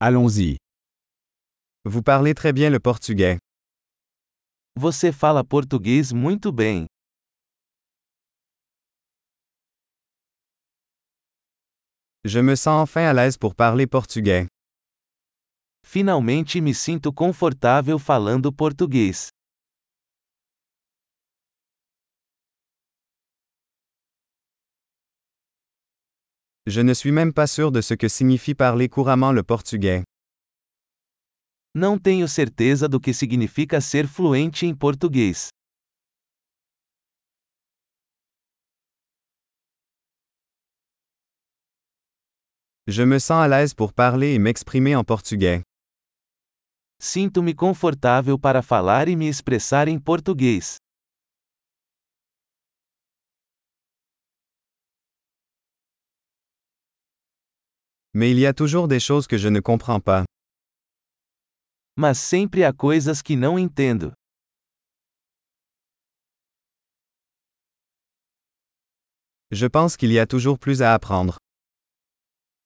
Allons-y. Vous parlez très bien le portugais. Você fala português muito bem. Je me sens enfin à l'aise pour parler portugais. Finalmente me sinto confortável falando português. Je ne suis même pas sûr de ce que signifie parler couramment le portugais. Não tenho certeza do que significa ser fluente em português. Je me sens à l'aise pour parler et m'exprimer en portugais. Sinto-me confortável para falar e me expressar em português. Mais il y a toujours des choses que je ne comprends pas. Mas sempre há coisas que não entendo. Je pense qu'il y a toujours plus à apprendre.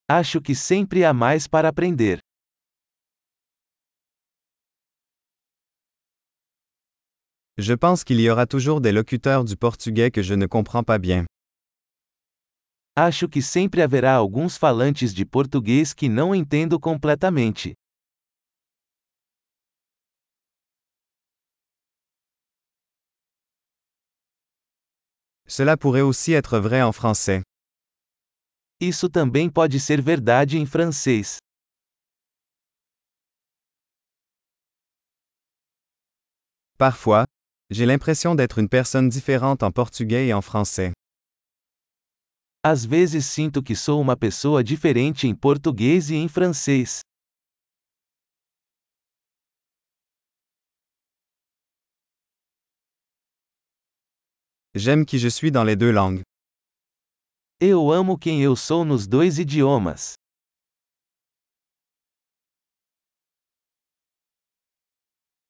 Acho que sempre há mais para aprender. Je pense qu'il y aura toujours des locuteurs du portugais que je ne comprends pas bien. Acho que sempre haverá alguns falantes de português que não entendo completamente. Cela pourrait aussi être vrai en français. Isso também pode ser verdade em francês. Parfois, j'ai l'impression d'être une personne différente en portugais et en français. Às vezes sinto que sou uma pessoa diferente em português e em francês. J'aime qui je suis dans les deux langues. Eu amo quem eu sou nos dois idiomas.